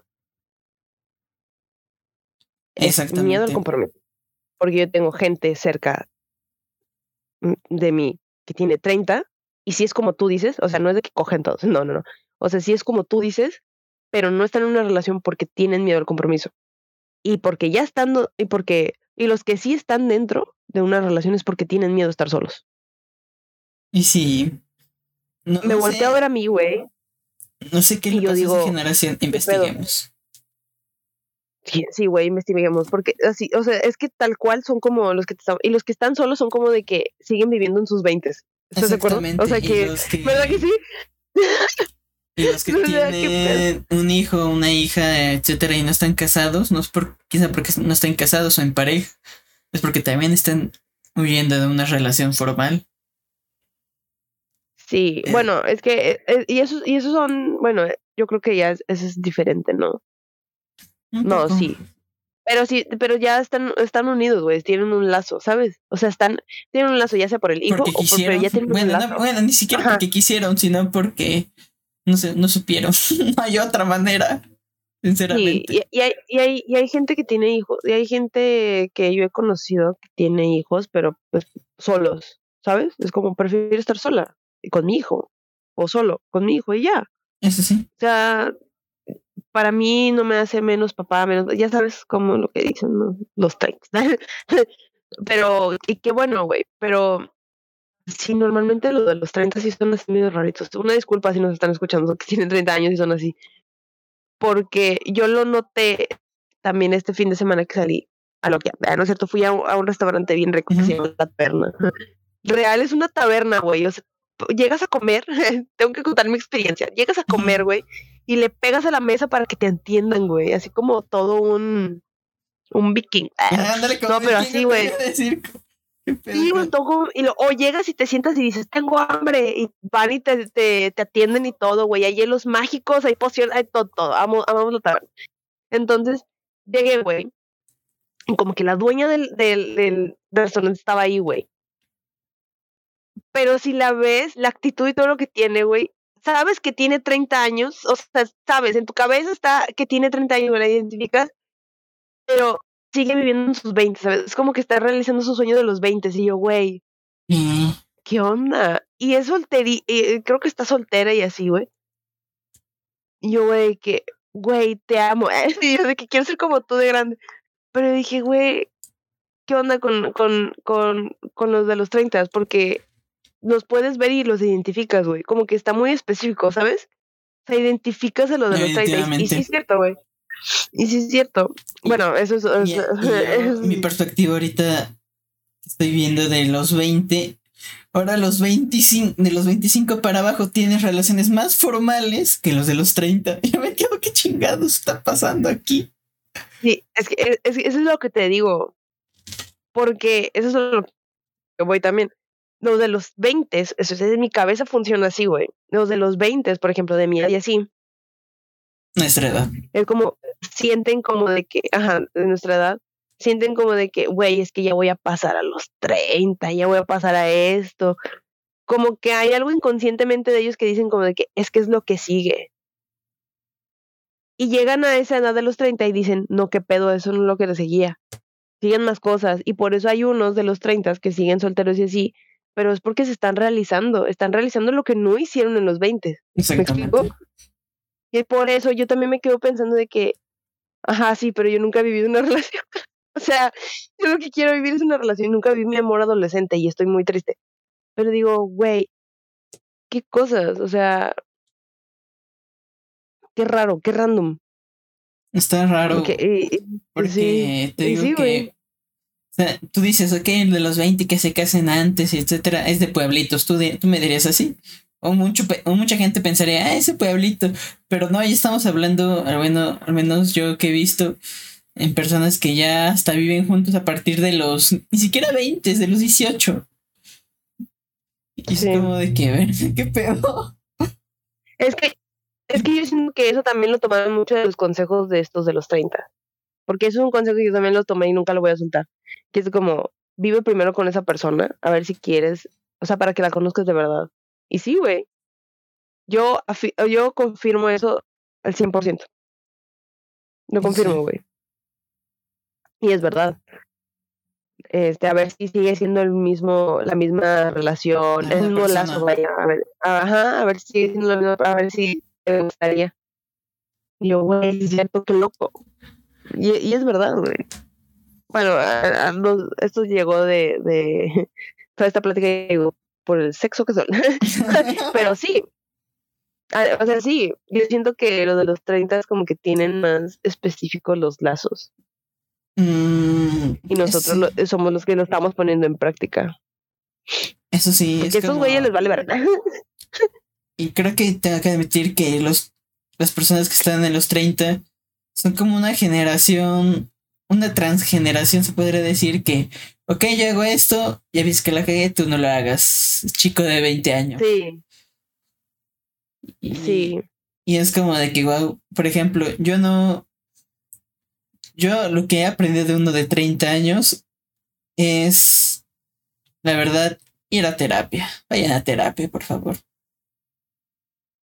Exactamente. El miedo al compromiso. Porque yo tengo gente cerca de mí que tiene 30 y si es como tú dices, o sea, no es de que cogen todos, no, no, no. O sea, si es como tú dices, pero no están en una relación porque tienen miedo al compromiso. Y porque ya estando, y porque, y los que sí están dentro de una relación es porque tienen miedo a estar solos. Y sí. Me volteo a ver a mí, güey. No sé qué le yo pasa a digo, esa generación. Investiguemos. Sí, sí, güey, investiguemos, porque así, o sea, es que tal cual son como los que están, y los que están solos son como de que siguen viviendo en sus veintes. ¿Estás de acuerdo? O sea que, que, ¿verdad que sí? y los que ¿Verdad que tienen un hijo, una hija, etcétera, y no están casados, no es por, quizá porque no están casados o en pareja, es porque también están huyendo de una relación formal. Sí, Eh. bueno, es que, eh, eh, y esos, y esos son, bueno, yo creo que ya es, eso es diferente, ¿no? No, sí. Pero sí, pero ya están, están unidos, güey, tienen un lazo, ¿sabes? O sea, están, tienen un lazo ya sea por el hijo Porque o por, pero ya tienen Bueno, un no- bueno, ni siquiera Ajá. porque quisieron, sino porque no sé, no supieron. no hay otra manera. Sí, Sinceramente. y, y hay, y, hay, y hay gente que tiene hijos, y hay gente que yo he conocido que tiene hijos, pero pues solos, ¿sabes? Es como prefiero estar sola y con mi hijo, o solo, con mi hijo y ya. Eso sí. O sea, para mí no me hace menos papá, menos, ya sabes como lo que dicen ¿no? los tanks. pero, y qué bueno, güey, pero sí, normalmente lo de los 30 sí son así medio raritos. Una disculpa si nos están escuchando que tienen 30 años y son así. Porque yo lo noté también este fin de semana que salí a lo que, no es cierto, fui a un, a un restaurante bien rico que se llama La Taberna. Real es una taberna, güey. O sea, llegas a comer, tengo que contar mi experiencia. Llegas a comer, güey, y le pegas a la mesa para que te entiendan, güey. Así como todo un, un viking. Ah, ándale, No, pero así, güey. Iba a decir. ¿Qué pedo Sí, y lo- o llegas y te sientas y dices, tengo hambre, y van y te, te, te atienden y todo, güey. Hay hielos mágicos, hay pociones, hay todo, todo. Amo, amamos la taberna. Entonces, llegué, güey, y como que la dueña del, del, del restaurante estaba ahí, güey. Pero si la ves, la actitud y todo lo que tiene, güey, sabes que tiene 30 años, o sea, sabes, en tu cabeza está que tiene 30 años, la identificas, pero sigue viviendo en sus 20, ¿sabes? Es como que está realizando su sueño de los 20, y yo, güey, Mm, ¿qué onda? Y es solteri, eh, creo que está soltera y así, güey. Y yo, güey, que, güey, te amo. Y yo de que quiero ser como tú de grande. Pero dije, güey, ¿qué onda con, con, con, con los de los 30? Porque los puedes ver y los identificas, güey. Como que está muy específico, ¿sabes? O sea, identificas a los de los 30. Y, sí es cierto, güey. Y sí es cierto. Y- Bueno, eso es... y- es- y yo, es- mi perspectiva ahorita estoy viendo de los 20. Ahora los 25, de los 25 para abajo tienes relaciones más formales que los de los 30. Yo me quedo, ¿qué chingados está pasando aquí? Sí, es que es, es- eso es lo que te digo. Porque eso es lo que voy también. Los de los 20, eso es, en mi cabeza funciona así, güey. Los de los 20, por ejemplo, de mi edad y así, Nuestra edad. es como, sienten como de que, ajá, de nuestra edad, sienten como de que, güey, es que ya voy a pasar a los 30, ya voy a pasar a esto. Como que hay algo inconscientemente de ellos que dicen como de que es que es lo que sigue. Y llegan a esa edad de los 30 y dicen, no, qué pedo, eso no es lo que le seguía. Siguen más cosas. Y por eso hay unos de los 30 que siguen solteros y así, pero es porque se están realizando, están realizando lo que no hicieron en los 20. ¿Me explico? Y por eso yo también me quedo pensando de que, ajá, sí, pero yo nunca he vivido una relación. o sea, yo lo que quiero vivir es una relación. Nunca viví mi amor adolescente y estoy muy triste. Pero digo, güey, qué cosas, o sea, qué raro, qué random. Está raro. Porque, y- y- Porque sí, te digo sí, que. O sea, tú dices, ok, el de los 20 que se casen antes, etcétera, es de pueblitos. ¿Tú, tú me dirías así? O, mucho, o mucha gente pensaría, ah, ese pueblito. Pero no, ya estamos hablando, al, bueno, al menos yo que he visto en personas que ya hasta viven juntos a partir de los, ni siquiera 20, de los 18. Y es como de que, ver, ¿qué pedo? Es que, es que yo siento que eso también lo tomaron mucho de los consejos de estos de los 30. Porque eso es un consejo que yo también lo tomé y nunca lo voy a soltar. Que es como, vive primero con esa persona, a ver si quieres, o sea, para que la conozcas de verdad. Y sí, güey. Yo, yo confirmo eso al 100%. Lo confirmo, güey. Y es verdad. Este, a ver si sigue siendo el mismo, la misma relación, La el mismo persona. lazo, vaya. A ver, ajá, a ver si sigue siendo la misma, a ver si te gustaría. Y yo, güey, es cierto, qué loco. Y, y es verdad, güey. Bueno, a- a los- esto llegó de, de toda esta plática llegó por el sexo que son. Pero sí, Ah, o sea, sí, yo siento que lo de los 30 es como que tienen más específicos los lazos. Mm, y nosotros lo, somos los que lo estamos poniendo en práctica. Eso sí. Porque a estos güeyes les vale verdad. Y creo que tengo que admitir que los, las personas que están en los 30 son como una generación, una transgeneración, se podría decir que, ok, yo hago esto, ya ves que la cagué, tú no lo hagas, chico de 20 años. Sí. Y, sí. Y es como de que, wow, por ejemplo, yo no. Yo lo que he aprendido de uno de 30 años es, la verdad, ir a terapia. Vayan a terapia, por favor.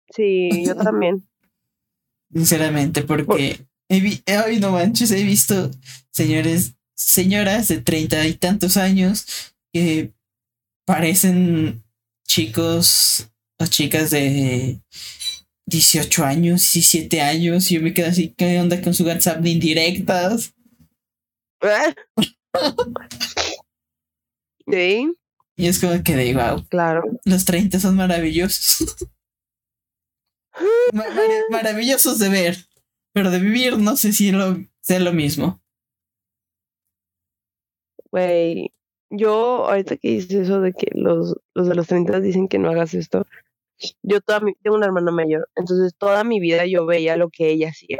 Sí, yo también. Sinceramente, porque he hoy no manches, he visto señores, señoras de treinta y tantos años que parecen chicos o chicas de 18 años, 17 años, y yo me quedo así, ¿qué onda con su WhatsApp de indirectas? ¿Sí? Y es como que de wow. Claro. Los 30 son maravillosos. maravillosos de ver. Pero de vivir no sé si lo, sea lo mismo. Güey, yo ahorita que dices eso de que los, los de los 30 dicen que no hagas esto, yo toda mi, tengo una hermana mayor, entonces toda mi vida yo veía lo que ella hacía.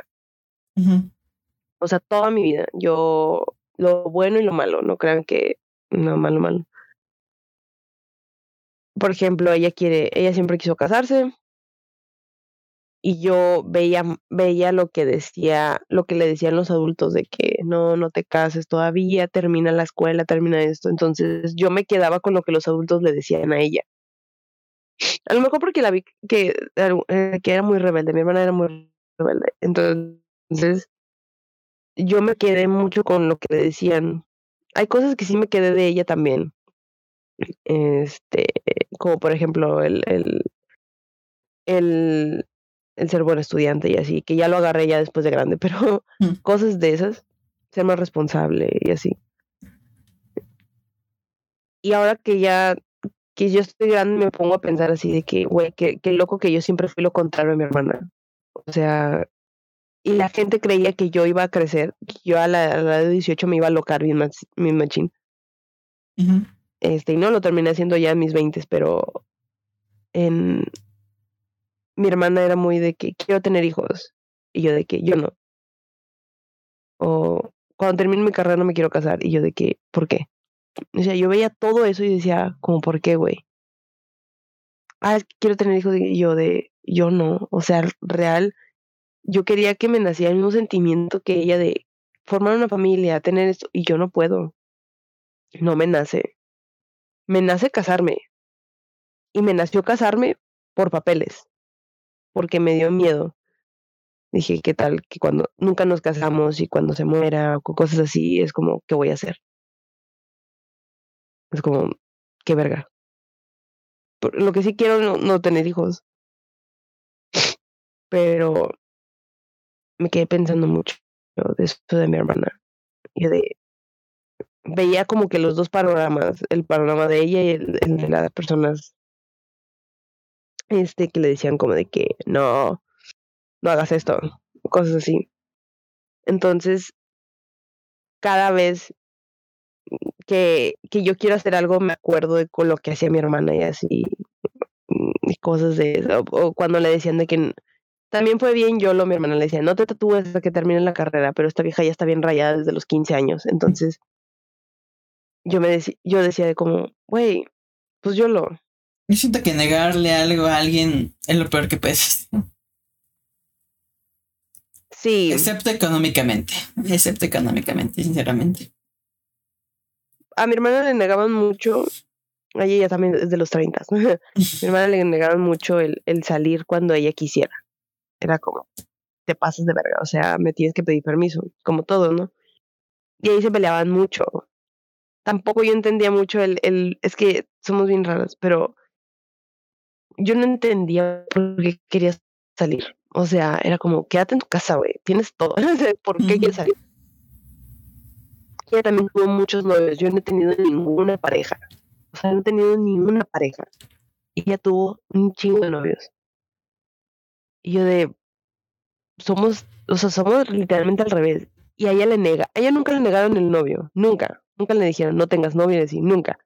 O sea, toda mi vida, yo lo bueno y lo malo, no crean que no malo malo. Por ejemplo, ella quiere, ella siempre quiso casarse y yo veía veía lo que decía, lo que le decían los adultos de que no no te cases todavía, termina la escuela, termina esto. Entonces, yo me quedaba con lo que los adultos le decían a ella. A lo mejor porque la vi que, eh, que era muy rebelde, mi hermana era muy rebelde. Entonces, yo me quedé mucho con lo que le decían. Hay cosas que sí me quedé de ella también. Este, como por ejemplo el, el, el, el ser buen estudiante y así, que ya lo agarré ya después de grande, pero mm. cosas de esas, ser más responsable y así. Y ahora que ya que yo estoy grande me pongo a pensar así de que, güey, qué, qué loco que yo siempre fui lo contrario a mi hermana. O sea, y la gente creía que yo iba a crecer, que yo a la, edad de 18 me iba a locar bien, bien machín. Este, y no lo terminé haciendo ya en mis 20, pero en mi hermana era muy de que quiero tener hijos. Y yo de que yo no. O cuando termine mi carrera no me quiero casar. Y yo de que, ¿por qué? O sea, yo veía todo eso y decía, como, ¿por qué, güey? Ah, quiero tener hijos. Y yo de, yo no. O sea, real, yo quería que me naciera el mismo sentimiento que ella de formar una familia, tener esto. Y yo no puedo. No me nace. Me nace casarme. Y me nació casarme por papeles. Porque me dio miedo. Dije, ¿qué tal? Que cuando nunca nos casamos y cuando se muera o cosas así, es como, ¿qué voy a hacer? Es como, qué verga. Lo que sí quiero no, no tener hijos. Pero me quedé pensando mucho de eso de mi hermana. Y de veía como que los dos panoramas, el panorama de ella y el, el, de las personas este que le decían como de que no, no hagas esto, cosas así. Entonces, cada vez que, que yo quiero hacer algo, me acuerdo de con lo que hacía mi hermana y así, mm, y cosas de eso. O, cuando le decían de que también fue bien yo, lo mi hermana le decía, no te tatúes hasta que termine la carrera, pero esta vieja ya está bien rayada desde los 15 años. Entonces, yo me decía, yo decía de como, güey, pues yo lo. Yo siento que negarle algo a alguien es lo peor que puedes. Sí. Excepto económicamente. Excepto económicamente, sinceramente a mi hermana le negaban mucho, a ella también es de los 30, mi hermana le negaban mucho el, el salir cuando ella quisiera. Era como, te pasas de verga, o sea, me tienes que pedir permiso, como todo, ¿no? Y ahí se peleaban mucho. Tampoco yo entendía mucho el, el, es que somos bien raros, pero yo no entendía por qué querías salir. O sea, era como, quédate en tu casa, güey, tienes todo. ¿Por qué quieres salir? ella también tuvo muchos novios. Yo no he tenido ninguna pareja. O sea, no he tenido ninguna pareja. Ella tuvo un chingo de novios. Y yo de, somos, o sea, somos literalmente al revés. Y a ella le nega, a ella nunca le negaron el novio, nunca, nunca le dijeron, no tengas novio, y nunca.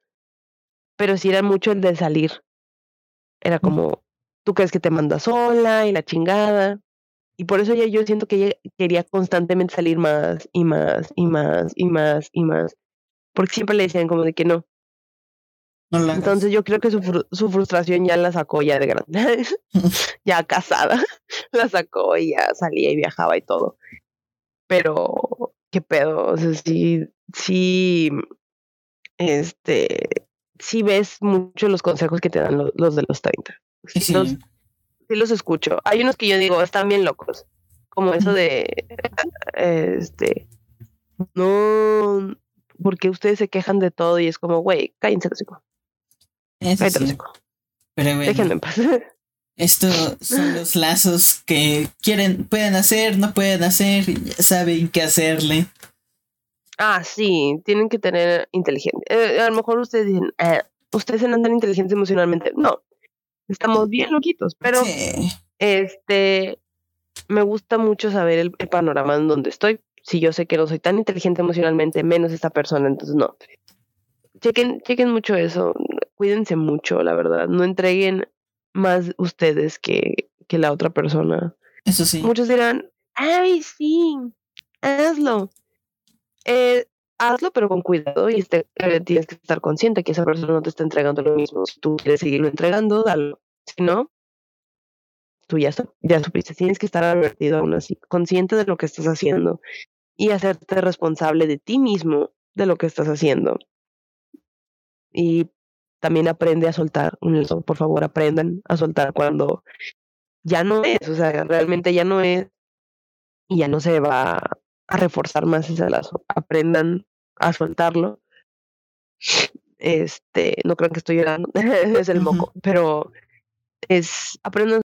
Pero sí era mucho el de salir. Era como, tú crees que te manda sola y la chingada. Y por eso ya yo siento que ella quería constantemente salir más y más y más y más y más. Porque siempre le decían como de que no. Entonces yo creo que su, su, frustración ya la sacó ya de grande. ya casada. la sacó y ya salía y viajaba y todo. Pero, ¿qué pedo? O sea, sí, sí, este, sí ves mucho los consejos que te dan los, de los 30. Sí. Los, sí los escucho. Hay unos que yo digo, están bien locos. Como eso de, este, no, porque ustedes se quejan de todo y es como, güey, cállense los Cállense Pero bueno, Déjenme en paz. Estos son los lazos que quieren, pueden hacer, no pueden hacer, saben qué hacerle. Ah, sí, tienen que tener inteligencia. Eh, a lo mejor ustedes dicen, eh, ustedes se andan inteligentes emocionalmente. No, estamos bien loquitos, pero este me gusta mucho saber el, panorama en donde estoy. Si yo sé que no soy tan inteligente emocionalmente, menos esta persona, entonces no. Chequen, chequen mucho eso, cuídense mucho, la verdad. No entreguen más ustedes que, que la otra persona. Eso sí. Muchos dirán, ay, sí, hazlo. Eh, hazlo, pero con cuidado y tienes que estar consciente que esa persona no te está entregando lo mismo. Si tú quieres seguirlo entregando, dalo. Si no, tú ya, ya supiste. Tienes que estar advertido aún así, consciente de lo que estás haciendo y hacerte responsable de ti mismo de lo que estás haciendo. Y también aprende a soltar. Por favor, aprendan a soltar cuando ya no es, o sea, realmente ya no es y ya no se va a reforzar más ese lazo. Aprendan a soltarlo. Este, no creo que estoy llorando, es el moco, pero es aprendan